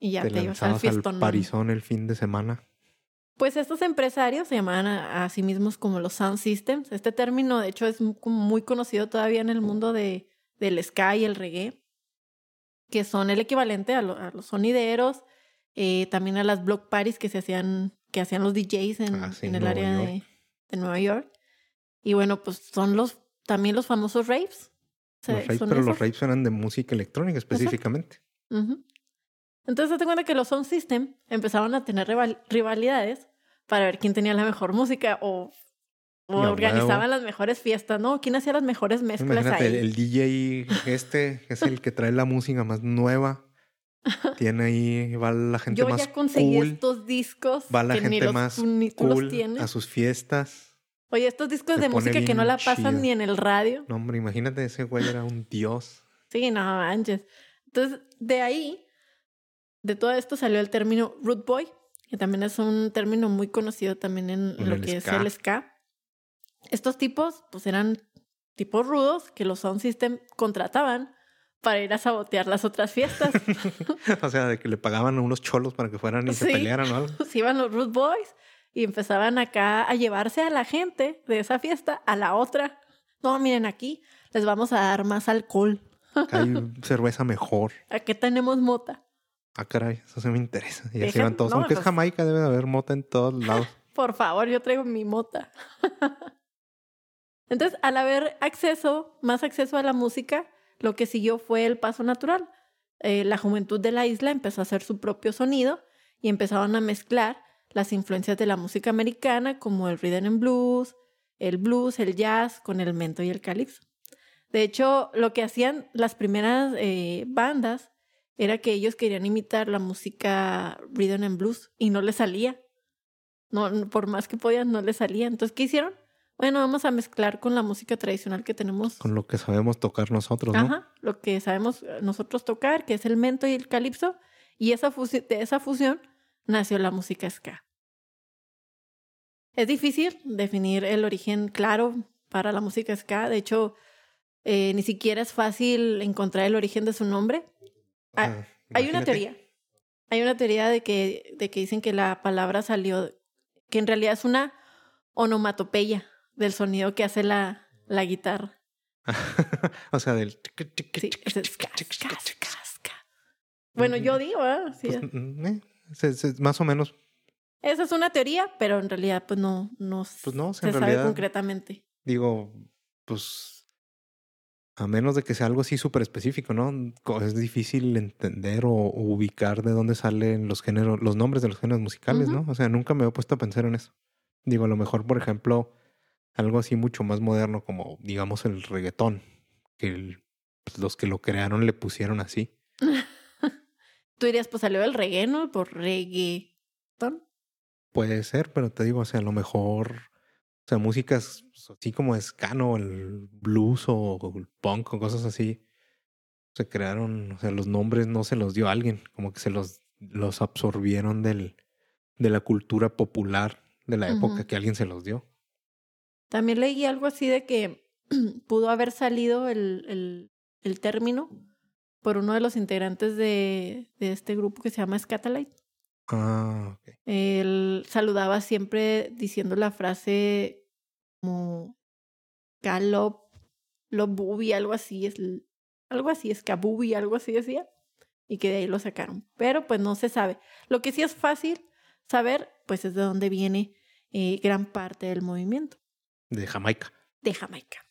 y ya te, te ibas al al parizón el fin de semana. Pues estos empresarios se llamaban a, a sí mismos como los sound systems. Este término, de hecho, es muy conocido todavía en el mundo de, del ska y el reggae, que son el equivalente a, lo- a los sonideros, eh, también a las block parties que se hacían, que hacían los DJs en, Ah, sí, en el Nueva área de, Nueva York. Y bueno, pues son los también los famosos raves. O sea, Los raves, pero los raves eran de música electrónica específicamente. Ujú. Entonces, date cuenta que los Sound System empezaron a tener rival- rivalidades para ver quién tenía la mejor música o, o organizaban las mejores fiestas, ¿no? ¿Quién hacía las mejores mezclas Imagínate, el, ahí? el DJ este es el que trae la música más nueva. Tiene ahí, va la gente Yo más ya conseguí cool. estos discos Va la que gente los, más ni tú los cool tienes. a sus fiestas. Oye, estos discos de música que no la pasan chido. ni en el radio. No, hombre, imagínate, ese güey era un dios. Sí, no manches. Entonces, de ahí, de todo esto salió el término root boy, que también es un término muy conocido también en En lo que ska. es el ska. Estos tipos, pues eran tipos rudos que los sound system contrataban para ir a sabotear las otras fiestas. o sea, de que le pagaban a unos cholos para que fueran y se Sí. pelearan o algo. Se iban los root boys y empezaban acá a llevarse a la gente de esa fiesta a la otra. No, miren aquí, les vamos a dar más alcohol. Acá hay cerveza mejor. Aquí tenemos mota. Ah, caray, eso sí me interesa. Y así van todos. no, Aunque es Jamaica, debe de haber mota en todos lados. Por favor, yo traigo mi mota. Entonces, al haber acceso, más acceso a la música, lo que siguió fue el paso natural. Eh, la juventud de la isla empezó a hacer su propio sonido y empezaron a mezclar las influencias de la música americana como el rhythm and blues, el blues, el jazz con el mento y el calipso. De hecho, lo que hacían las primeras eh, bandas era que ellos querían imitar la música rhythm and blues y no les salía. No, por más que podían, no les salía. Entonces, ¿qué hicieron? Bueno, vamos a mezclar con la música tradicional que tenemos. Con lo que sabemos tocar nosotros, ¿no? Ajá, lo que sabemos eh, nosotros tocar, que es el mento y el calipso. Y esa de esa fusión nació la música ska. Es difícil definir el origen claro para la música ska. De hecho, eh, ni siquiera es fácil encontrar el origen de su nombre. Ah, Hay una teoría. Hay una teoría de que, de que dicen que la palabra salió, que en realidad es una onomatopeya del sonido que hace la, la guitarra. o sea, del... Sí, es. Bueno, yo digo. Sí, Pues, mm, eh, más o menos, Esa es una teoría, pero en realidad pues no, no, Pues no, o sea, se en sabe realidad- concretamente. digo, pues a menos de que sea algo así súper específico, ¿no? Es difícil entender o, o ubicar de dónde salen los géneros, los nombres de los géneros musicales. ¿no? O sea, nunca me he puesto a pensar en eso. Digo, a lo mejor, por ejemplo, algo así mucho más moderno como, digamos, el reggaetón, que el- pues, los que lo crearon le pusieron así. Tú dirías, pues salió del reggae, ¿no? Por reggaeton. Puede ser, pero te digo, o sea, a lo mejor, o sea, músicas así como escano, el blues o el punk o cosas así, se crearon, o sea, los nombres no se los dio alguien, como que se los, los absorbieron del, de la cultura popular de la época que alguien se los dio. También leí algo así de que pudo haber salido el, el, el término por uno de los integrantes de, de este grupo que se llama Scatalight. Ah, ok. Él saludaba siempre diciendo la frase como Galop, Lobubi, algo así, es algo así, Escabubi, algo así decía, y que de ahí lo sacaron. Pero pues no se sabe. Lo que sí es fácil saber, pues es de dónde viene eh, gran parte del movimiento De Jamaica. de Jamaica.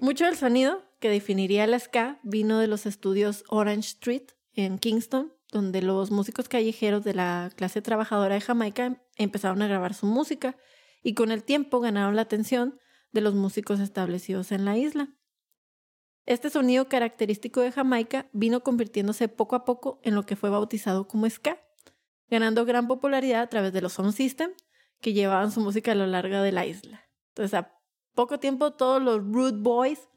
Mucho del sonido que definiría el ska vino de los estudios Orange Street en Kingston, donde los músicos callejeros de la clase trabajadora de Jamaica empezaron a grabar su música y con el tiempo ganaron la atención de los músicos establecidos en la isla. Este sonido característico de Jamaica vino convirtiéndose poco a poco en lo que fue bautizado como ska, ganando gran popularidad a través de los sound system que llevaban su música a lo largo de la isla. Entonces, a poco tiempo, todos los Rude Boys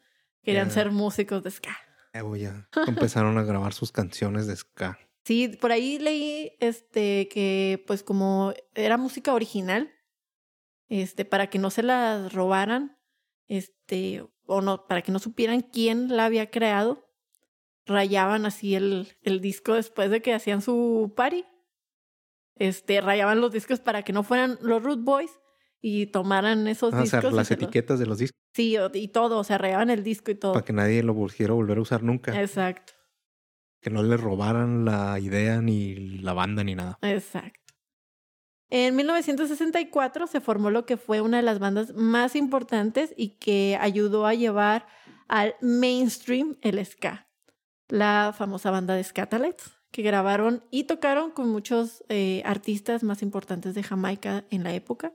querían ser músicos de ska. Güey, ya empezaron a grabar sus canciones de ska. Sí, por ahí leí este que pues como era música original, este para que no se las robaran, este o no para que no supieran quién la había creado, rayaban así el, el disco después de que hacían su party. este, rayaban los discos para que no fueran los Root Boys y tomaran esos Ah, o discos. sea, las los- etiquetas de los discos Sí, y todo, o sea, rayaban el disco y todo. para que nadie lo quiera volver a usar nunca. Exacto, Que no le robaran la idea ni la banda ni nada. exacto. En 1964 se formó lo que fue una de las bandas más importantes y que ayudó a llevar al mainstream el ska. La famosa banda de Scatalites, que grabaron y tocaron con muchos eh, artistas más importantes de Jamaica en la época,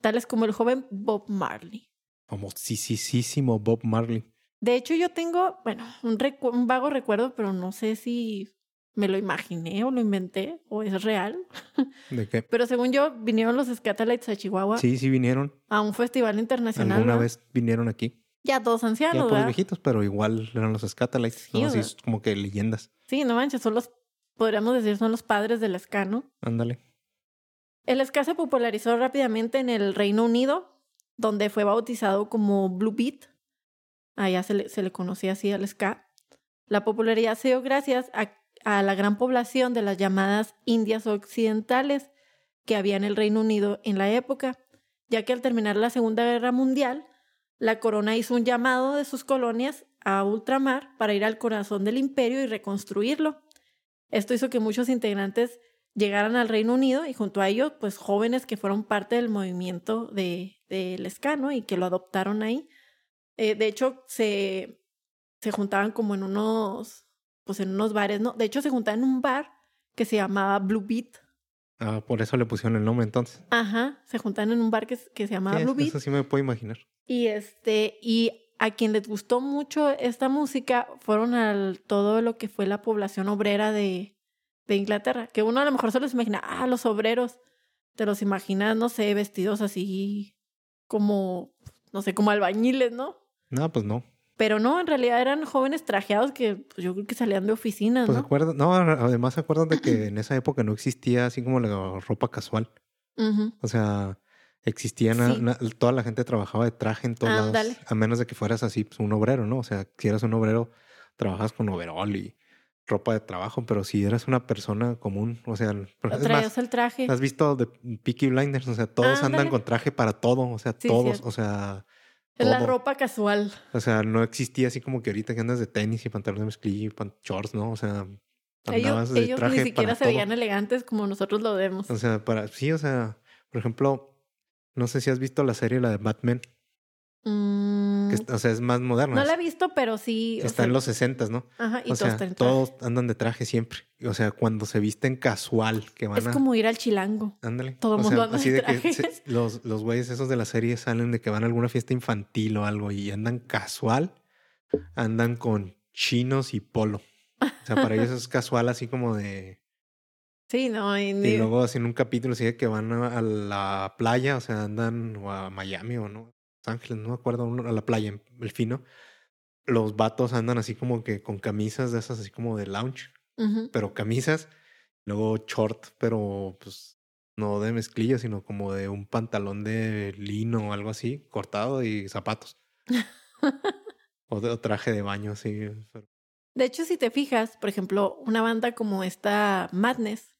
tales como el joven Bob Marley. Famosísimo Bob Marley. De hecho, yo tengo, bueno, un, recu- un vago recuerdo, pero no sé si me lo imaginé o lo inventé o es real. ¿De qué? Pero según yo, vinieron los Scatalites a Chihuahua Sí, sí vinieron. a un festival internacional. Alguna ¿no? vez vinieron aquí. Ya todos Ya ancianos, todos ¿verdad? viejitos, pero igual eran los Scatalites. Sí, ¿no? Así como que leyendas. Sí, no manches, son los, podríamos decir, son los padres del ska, ¿no? Ándale. El ska se popularizó rápidamente en el Reino Unido, donde fue bautizado como Blue Beat. Allá se le, conocía así al ska. La popularidad se dio gracias a, la gran población de las llamadas Indias Occidentales que había en el Reino Unido en la época, ya que al terminar la Segunda Guerra Mundial, la corona hizo un llamado de sus colonias a ultramar para ir al corazón del imperio y reconstruirlo. Esto hizo que muchos integrantes llegaran al Reino Unido y junto a ellos, pues jóvenes que fueron parte del movimiento de, del ¿no? Y que lo adoptaron ahí. Eh, de hecho, se, se juntaban como en unos, pues en unos bares, ¿no? De hecho, se juntaban en un bar que se llamaba Blue Beat. Ah, por eso le pusieron el nombre entonces. Ajá, se juntaban en un bar que, que se llamaba Sí, Blue Beat. eso sí me puedo imaginar. Y este, y a quien les gustó mucho esta música fueron al todo lo que fue la población obrera de, de Inglaterra. Que uno a lo mejor se los imagina, ah, los obreros. Te los imaginas, no sé, vestidos así como, no sé, como albañiles, ¿no? No, pues no. Pero no, en realidad eran jóvenes trajeados que pues, yo creo que salían de oficinas, Pues ¿no? acuerdan, no, además acuérdate que en esa época no existía así como la ropa casual. O sea, existían, a- Sí. na- toda la gente trabajaba de traje en todos lados. A menos de que fueras así, pues, un obrero, ¿no? O sea, si eras un obrero, trabajas con overol y ropa de trabajo, pero si eras una persona común, o sea, Traías el traje. ¿has visto de Peaky Blinders? O sea, todos andan con traje para todo, o sea, Sí, todos, cierto. o sea, Es la ropa casual. O sea, no existía así como que ahorita que andas de tenis y pantalón de mezclilla y pan- shorts, ¿no? O sea, Ellos, andabas de ellos traje ni siquiera se todo. veían elegantes como nosotros lo vemos. O sea, para, sí, o sea, por ejemplo, no sé si has visto la serie, la de Batman, Mm, que es- o sea, es más moderna. no la he visto, pero sí. está sea, en los 60, ¿no? Ajá, y O todos sea, andan de traje siempre. O sea, cuando se visten casual, que van Es a... como ir al chilango. Ándale. todo o mundo sea, anda así de de que se- los, los güeyes esos de la serie salen de que van a alguna fiesta infantil o algo y andan casual, andan con chinos y polo. O sea, para ellos es casual así como de... Sí, no, y, Y luego así en un capítulo sigue que van a, a la playa, o sea, andan o a Miami o no, Los Ángeles, no me acuerdo, a la playa, en el fino. Los vatos andan así como que con camisas de esas así como de lounge, pero camisas, luego short, pero pues no de mezclilla, sino como de un pantalón de lino o algo así, cortado y zapatos. o, de, o traje de baño, así. pero- De hecho, si te fijas, por ejemplo, una banda como esta Madness,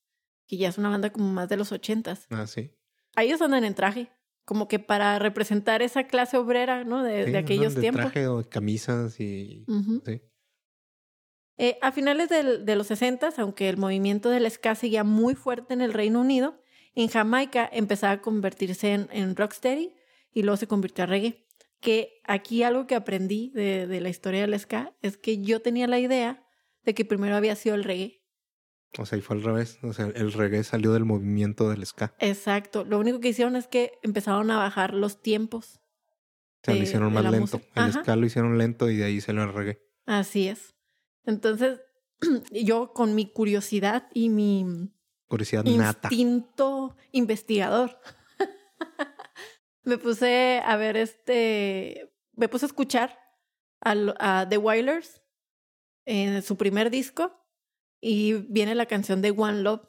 que ya es una banda como más de los ochentas, Ah, sí. ellos andan en traje, como que para representar esa clase obrera, ¿no? De, Sí, de andan aquellos de tiempos. traje o camisas y... Sí. Eh, a finales del- de los 60, aunque el movimiento del ska seguía muy fuerte en el Reino Unido, en Jamaica empezaba a convertirse en, en rocksteady y luego se convirtió a reggae. Que aquí algo que aprendí de, de la historia del ska es que yo tenía la idea de que primero había sido el reggae. O sea, y fue al revés. O sea, el reggae salió del movimiento del ska. Exacto. Lo único que hicieron es que empezaron a bajar los tiempos. O sea, de- lo hicieron más lento. música. El Ajá. ska lo hicieron lento y de ahí salió el reggae. Así es. Entonces, yo con mi curiosidad y mi Curiosidad nata. instinto investigador. me puse a ver este, me puse a escuchar a, a The Wailers en su primer disco y viene la canción de One Love,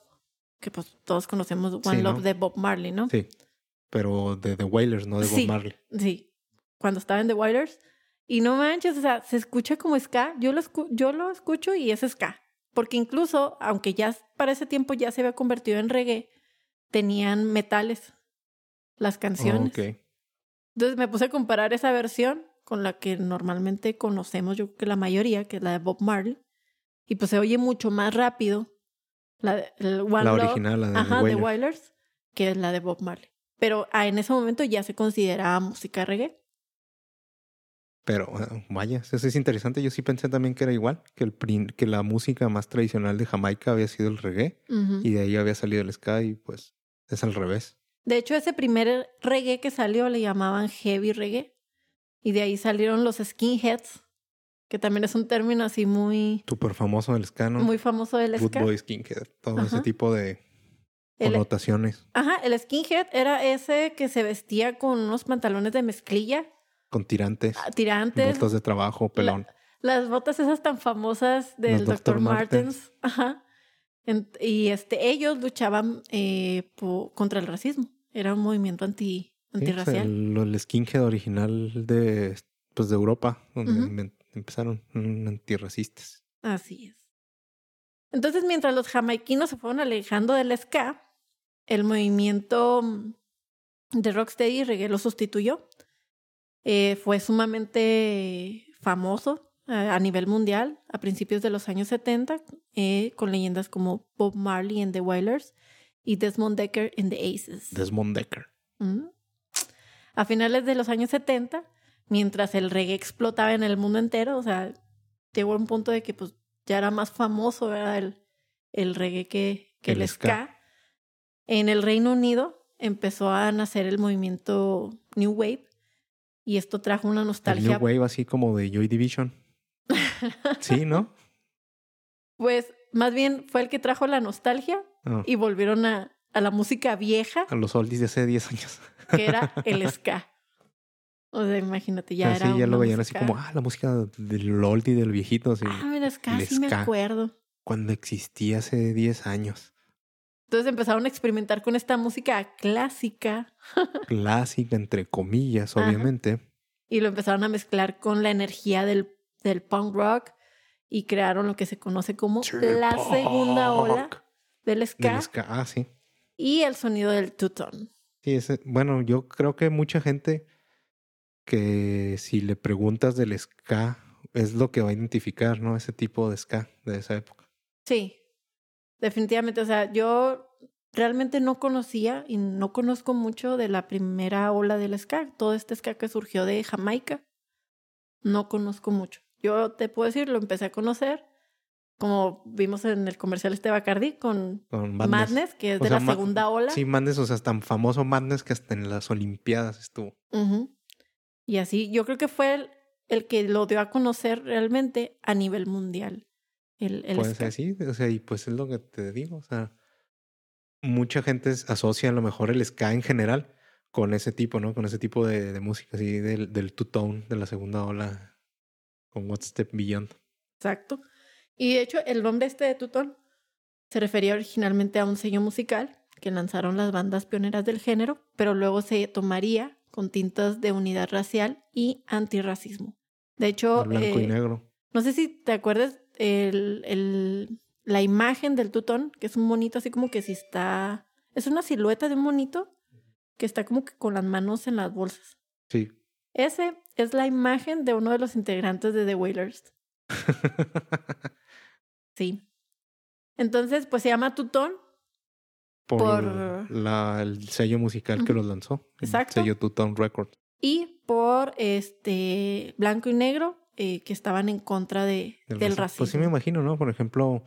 que pues todos conocemos One Sí, Love ¿no? de Bob Marley, ¿no? Sí. Pero de The Wailers, no de Bob Sí. Marley. Sí, cuando estaba en The Wailers. Y no manches, o sea, se escucha como ska. Yo lo, escu- yo lo escucho y es ska. Porque incluso, aunque ya para ese tiempo ya se había convertido en reggae, tenían metales las canciones. Ok. Entonces me puse a comparar esa versión con la que normalmente conocemos, yo creo que la mayoría, que es la de Bob Marley. Y pues se oye mucho más rápido la, de- el One La Love, original, la de ajá, de Wailers. Que es la de Bob Marley. Pero ah, en ese momento ya se consideraba música reggae. Pero eh, vaya, eso es interesante. Yo sí pensé también que era igual, que, el, que la música más tradicional de Jamaica había sido el reggae y de ahí había salido el ska y pues es al revés. De hecho, ese primer reggae que salió le llamaban heavy reggae. Y de ahí salieron los skinheads, que también es un término así muy, Súper famoso el ska, ¿no? muy famoso del Good ska. Boy, Skinhead, todo ese tipo de El- connotaciones Ajá, el skinhead era ese que se vestía con unos pantalones de mezclilla, con tirantes, ah, tirantes, botas de trabajo, pelón. las botas esas tan famosas del Dr. Dr. Martens. Ajá. En- y este, ellos luchaban eh, po- contra el racismo. Era un movimiento anti, Sí, pues, antirracial. el, el skinhead original de, pues, de Europa, donde inven- empezaron mm, antirracistas. Así es. Entonces, mientras los jamaiquinos se fueron alejando del ska, el movimiento mm, de rocksteady y reggae lo sustituyó. Eh, fue sumamente famoso a nivel mundial a principios de los años 70, eh, con leyendas como Bob Marley en The Wailers y Desmond Decker en The Aces. Desmond Decker. Mm. A finales de los años 70, mientras el reggae explotaba en el mundo entero, o sea, llegó a un punto de que pues ya era más famoso ¿verdad? El, el reggae que, que el, El ska. ska. En el Reino Unido empezó a nacer el movimiento New Wave y esto trajo una El nostalgia. New Wave así como de Joy Division. Sí, ¿no? Pues más bien fue el que trajo la nostalgia Ah, y volvieron a, a la música vieja, a los oldies de hace 10 años. que era el ska. O sea, imagínate, ya era. ya una lo veían así como, ah, la música del oldie del viejito, así, Ah, mira, sí me acuerdo. cuando existía hace 10 años. Entonces empezaron a experimentar con esta música clásica Clásica, entre comillas, Ajá. obviamente. y lo empezaron a mezclar con la energía del, del punk rock y crearon lo que se conoce como la segunda ola del ska, Del ska, ah, sí. y el sonido del two-tone. Sí, ese, bueno, yo creo que mucha gente que si le preguntas del ska es lo que va a identificar, ¿no? Ese tipo de ska de esa época. Sí, definitivamente. O sea, yo realmente no conocía y no conozco mucho de la primera ola del ska. Todo este ska que surgió de Jamaica. No conozco mucho. Yo te puedo decir, lo empecé a conocer, como vimos en el comercial este Bacardi con Con Madness, Madness. que es O de sea, la segunda ola. Sí, Madness, o sea, es tan famoso Madness que hasta en las Olimpiadas estuvo. Ujú. Y así, yo creo que fue el, el que lo dio a conocer realmente a nivel mundial. El, el ska. ser así, o sea, y pues es lo que te digo, o sea, mucha gente asocia a lo mejor el ska en general con ese tipo, ¿no? Con ese tipo de, de música, así del, del two-tone de la segunda ola, con One Step Beyond. Exacto. Y de hecho, el nombre este de Tutón se refería originalmente a un sello musical que lanzaron las bandas pioneras del género, pero luego se tomaría con tintas de unidad racial y antirracismo. De hecho, blanco y eh, negro. no sé si te acuerdas el, el- la imagen del tutón, que es un monito así como que si está... Es una silueta de un monito que está como que con las manos en las bolsas. Sí. Ese es la imagen de uno de los integrantes de The Wailers. Sí. Entonces, pues se llama Tutón. Por, Por- la- el sello musical que los lanzó. Exacto. El sello Two-Tone Records. y por este blanco y negro eh, que estaban en contra de, del del racismo. racismo. Pues sí me imagino, ¿no? Por ejemplo,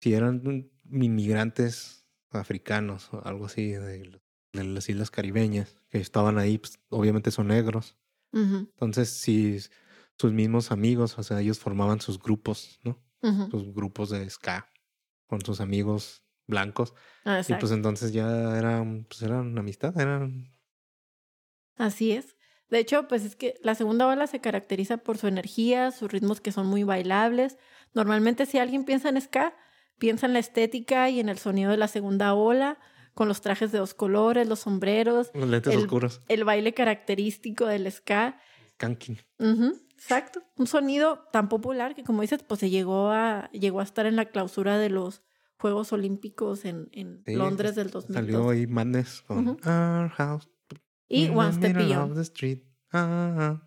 si eran inmigrantes africanos o algo así de, de las islas caribeñas que estaban ahí, pues, obviamente son negros. Entonces, si sus mismos amigos, o sea, ellos formaban sus grupos, ¿no? Sus grupos de ska con sus amigos blancos. Ah, Y pues entonces ya eran, pues eran amistad, eran Así es. De hecho, pues es que la segunda ola se caracteriza por su energía, sus ritmos que son muy bailables. Normalmente si alguien piensa en ska, piensa en la estética y en el sonido de la segunda ola, con los trajes de dos colores, los sombreros, los lentes El- oscuros. el baile característico del ska. Kanking. Ujú, exacto. Un sonido tan popular que, como dices, pues se llegó a, llegó a estar en la clausura de los Juegos Olímpicos en, en Sí, Londres del 2002. Salió ahí Madness con. Our House. y One Step Beyond. of the street. Ah, ah.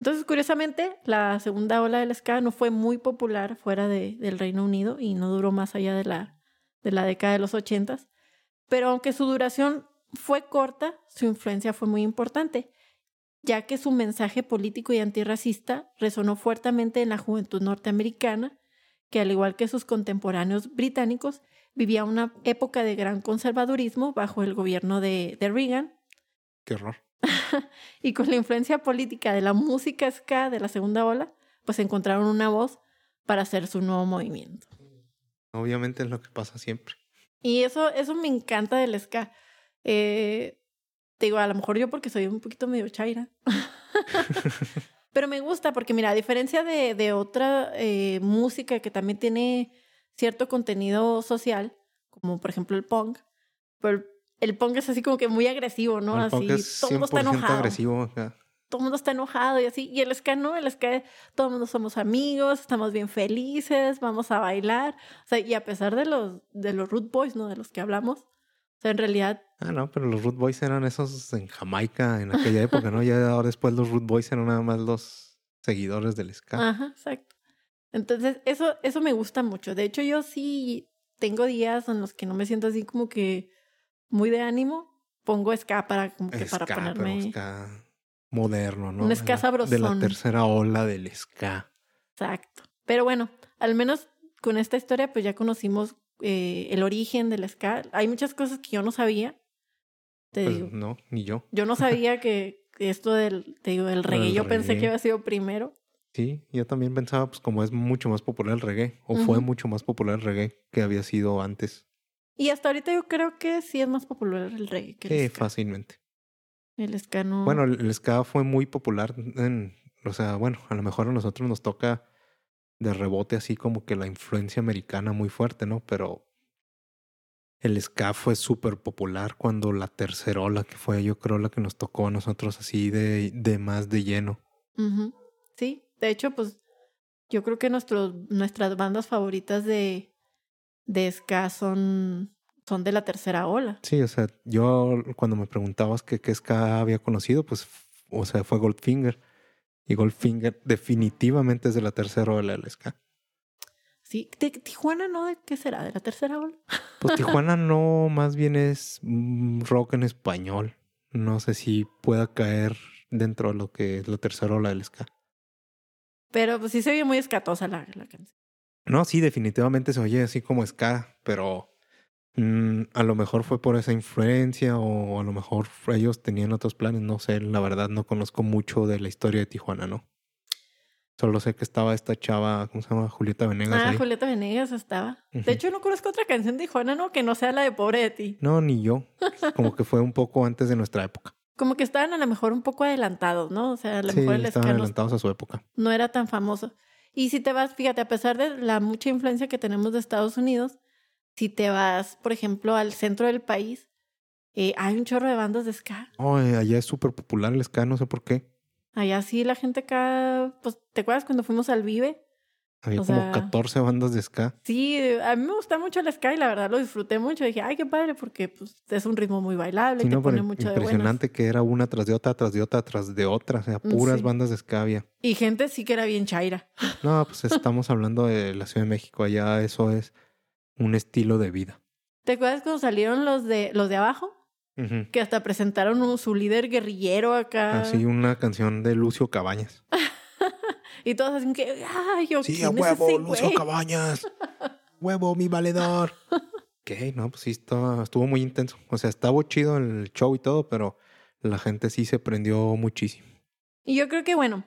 Entonces, curiosamente, la segunda ola del ska no fue muy popular fuera de- del Reino Unido y no duró más allá de la, de la década de los ochentas. Pero aunque su duración fue corta, su influencia fue muy importante, ya que su mensaje político y antirracista resonó fuertemente en la juventud norteamericana, que al igual que sus contemporáneos británicos, vivía una época de gran conservadurismo bajo el gobierno de, de Reagan Qué horror. y con la influencia política de la música ska de la segunda ola, pues encontraron una voz para hacer su nuevo movimiento. Obviamente es lo que pasa siempre. Y eso, eso me encanta del ska. Eh, te digo, a lo mejor yo porque soy un poquito medio chaira. Pero me gusta porque, mira, a diferencia de, de otra eh, música que también tiene cierto contenido social, como por ejemplo el punk, pero el, el punk es así como que muy agresivo, ¿no? el así, punk es todo el mundo está 100% enojado. agresivo. todo el mundo está enojado y así. Y el ska no, el ska, todo el mundo somos amigos, estamos bien felices, vamos a bailar. O sea, y a pesar de los, de los root boys, ¿no? De los que hablamos, sea, en realidad, Ah, no, pero los Root Boys eran esos en Jamaica en aquella época, ¿no? Ya ahora después los Root Boys eran nada más los seguidores del ska. ajá, exacto. Entonces, eso, eso me gusta mucho. De hecho, yo sí tengo días en los que no me siento así como que muy de ánimo. Pongo ska para, como que para ponerme. pero ska moderno, ¿no? Un ska De la tercera ola del ska. Exacto. Pero bueno, al menos con esta historia, pues ya conocimos eh, el origen del ska. Hay muchas cosas que yo no sabía. Te Pues, digo, no, ni yo. yo no sabía que, esto del, te digo, del reggae, yo pensé que había sido primero. Sí, yo también pensaba, pues como es mucho más popular el reggae, o fue mucho más popular el reggae que había sido antes. Y hasta ahorita yo creo que sí es más popular el reggae que el ska. fácilmente. El ska no. Bueno, el, el ska fue muy popular en, o sea, bueno, a lo mejor a nosotros nos toca de rebote así como que la influencia americana muy fuerte, ¿no? Pero el ska fue súper popular cuando la tercera ola, que fue yo creo la que nos tocó a nosotros así de, de más de lleno. Sí, de hecho, pues yo creo que nuestros, nuestras bandas favoritas de, de ska son, son de la tercera ola. Sí, o sea, yo cuando me preguntabas que qué ska había conocido, pues, o sea, fue Goldfinger. Y Goldfinger definitivamente es de la tercera ola del ska. Sí, de Tijuana, ¿no? ¿De qué será? ¿De la tercera ola? Pues Tijuana no, más bien es mm, rock en español. No sé si pueda caer dentro de lo que es la tercera ola del ska. Pero pues sí se oye muy escatosa la, la canción. No, sí, definitivamente se oye así como ska, pero mm, a lo mejor fue por esa influencia o a lo mejor ellos tenían otros planes. No sé, la verdad no conozco mucho de la historia de Tijuana, ¿no? Solo sé que estaba esta chava, ¿cómo se llama? Julieta Venegas Ah, ahí. Julieta Venegas estaba. De hecho, no conozco otra canción de Tijuana, ¿no? Que no sea la de Pobre de ti. No, ni yo. Como que fue un poco antes de nuestra época. Como que estaban a lo mejor un poco adelantados, ¿no? O sea, a lo Sí, mejor estaban adelantados a su época. no era tan famoso. Y si te vas, fíjate, a pesar de la mucha influencia que tenemos de Estados Unidos, si te vas, por ejemplo, al centro del país, eh, hay un chorro de bandas de ska. Oh, eh, allá es súper popular el ska, no sé por qué. Allá sí la gente acá, pues, ¿te acuerdas cuando fuimos al Vive? Había O como sea- 14 bandas de ska. Sí, a mí me gusta mucho el ska y la verdad lo disfruté mucho. Dije, ay, qué padre, porque pues, es un ritmo muy bailable Sí, y te no, pone mucho de impresionante que era una tras de otra, tras de otra, tras de otra. O sea, Mm, puras sí. bandas de ska había. Y gente sí que era bien chaira. No, pues estamos hablando de la Ciudad de México. Allá eso es un estilo de vida. ¿Te acuerdas cuando salieron los de los de abajo? Que hasta presentaron un- su líder guerrillero acá. Así una canción de Lucio Cabañas. Y todos así que, ay, yo Sí, ¿quién a huevo, ese Lucio güey?" Cabañas. Huevo, mi valedor. Ok, no, pues sí, estaba, estuvo muy intenso. O sea, estaba chido el show y todo, pero la gente sí se prendió muchísimo. Y yo creo que, bueno,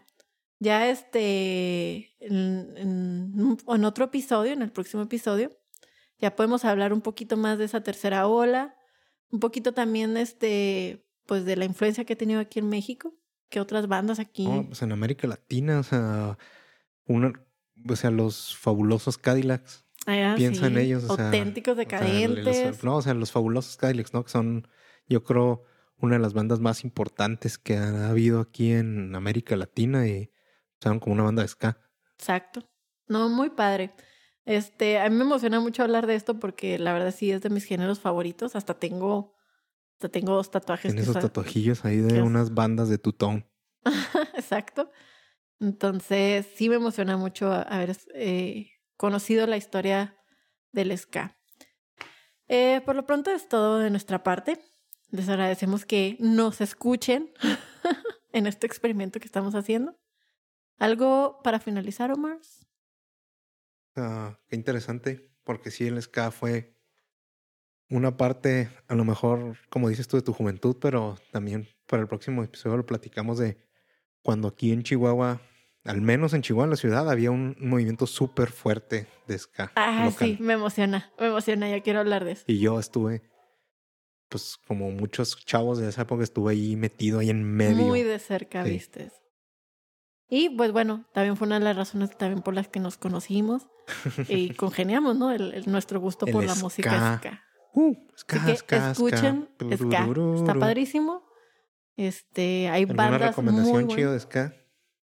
ya este, en, en un- en otro episodio, en el próximo episodio, ya podemos hablar un poquito más de esa tercera ola, un poquito también, este, pues de la influencia que ha tenido aquí en México, que otras bandas aquí. No, pues en América Latina, o sea, una, o sea, los fabulosos Cadillacs. Ah, piensa en ellos, o sea, auténticos, o sea, decadentes. los- no, o sea, los fabulosos Cadillacs, ¿no? Que son, yo creo, una de las bandas más importantes que ha habido aquí en América Latina y son como una banda de ska. Exacto. No, muy padre. Este, a mí me emociona mucho hablar de esto porque la verdad sí es de mis géneros favoritos. Hasta tengo, hasta tengo dos tatuajes. Tiene que esos tatuajillos ahí de unas bandas de tutón. Exacto. Entonces, sí me emociona mucho haber eh, conocido la historia del ska. Eh, por lo pronto es todo de nuestra parte. Les agradecemos que nos escuchen en este experimento que estamos haciendo. ¿Algo para finalizar, Omar? Ah, qué interesante, porque sí, el ska fue una parte, a lo mejor, como dices tú, de tu juventud, pero también para el próximo episodio lo platicamos de cuando aquí en Chihuahua, al menos en Chihuahua, en la ciudad, había un movimiento súper fuerte de ska. Ah, local. sí, me emociona, me emociona, ya quiero hablar de eso. Y yo estuve, pues como muchos chavos de esa época, estuve ahí metido ahí en medio. Muy de cerca, Sí. viste. Y pues bueno, también fue una de las razones también por las que nos conocimos y congeniamos, ¿no? El, el- nuestro gusto El por la música ska. Uh, ska, Así que escuchen ska. Está padrísimo. Este, hay ¿Alguna bandas muy recomendación chido buenas. de ska?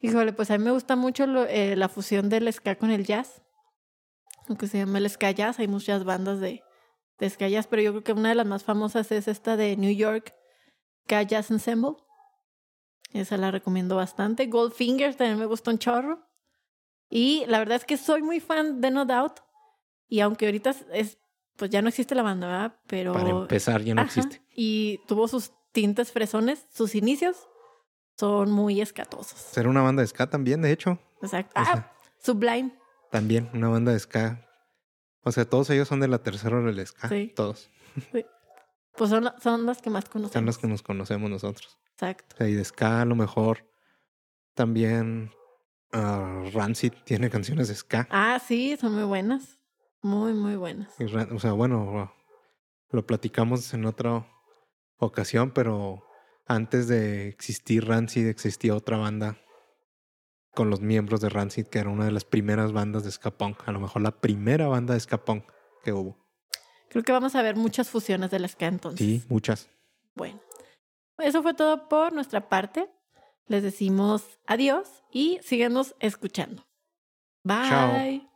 Híjole, pues a mí me gusta mucho lo- eh, la fusión del ska con el jazz. Aunque se llama el ska jazz, hay muchas bandas de, de ska jazz, pero yo creo que una de las más famosas es esta de New York, Ska Jazz Ensemble. Esa la recomiendo bastante. Goldfinger también me gusta un chorro. Y la verdad es que soy muy fan de No Doubt. Y aunque ahorita es, es- pues ya no existe la banda, ¿verdad? Pero Para empezar, ya no Ajá, existe. Y tuvo sus tintes fresones, sus inicios son muy escatosos. Ser una banda de ska también, de hecho. Exacto. O sea, Ah, Sublime. También, una banda de ska. O sea, todos ellos son de la tercera hora del ska. Sí. Todos. Pues son, son las que más conocemos. Son los que nos conocemos nosotros. Exacto. O sea, y de ska a lo mejor también ah, Rancid tiene canciones de ska. Ah, sí, son muy buenas. Muy, muy buenas. Y o sea, bueno, lo platicamos en otra ocasión, pero antes de existir Rancid existía otra banda con los miembros de Rancid, que era una de las primeras bandas de ska punk. A lo mejor la primera banda de ska punk que hubo. Creo que vamos a ver muchas fusiones de las que entonces. Sí, muchas. Bueno, eso fue todo por nuestra parte. Les decimos adiós y síguenos escuchando. Bye. Chao.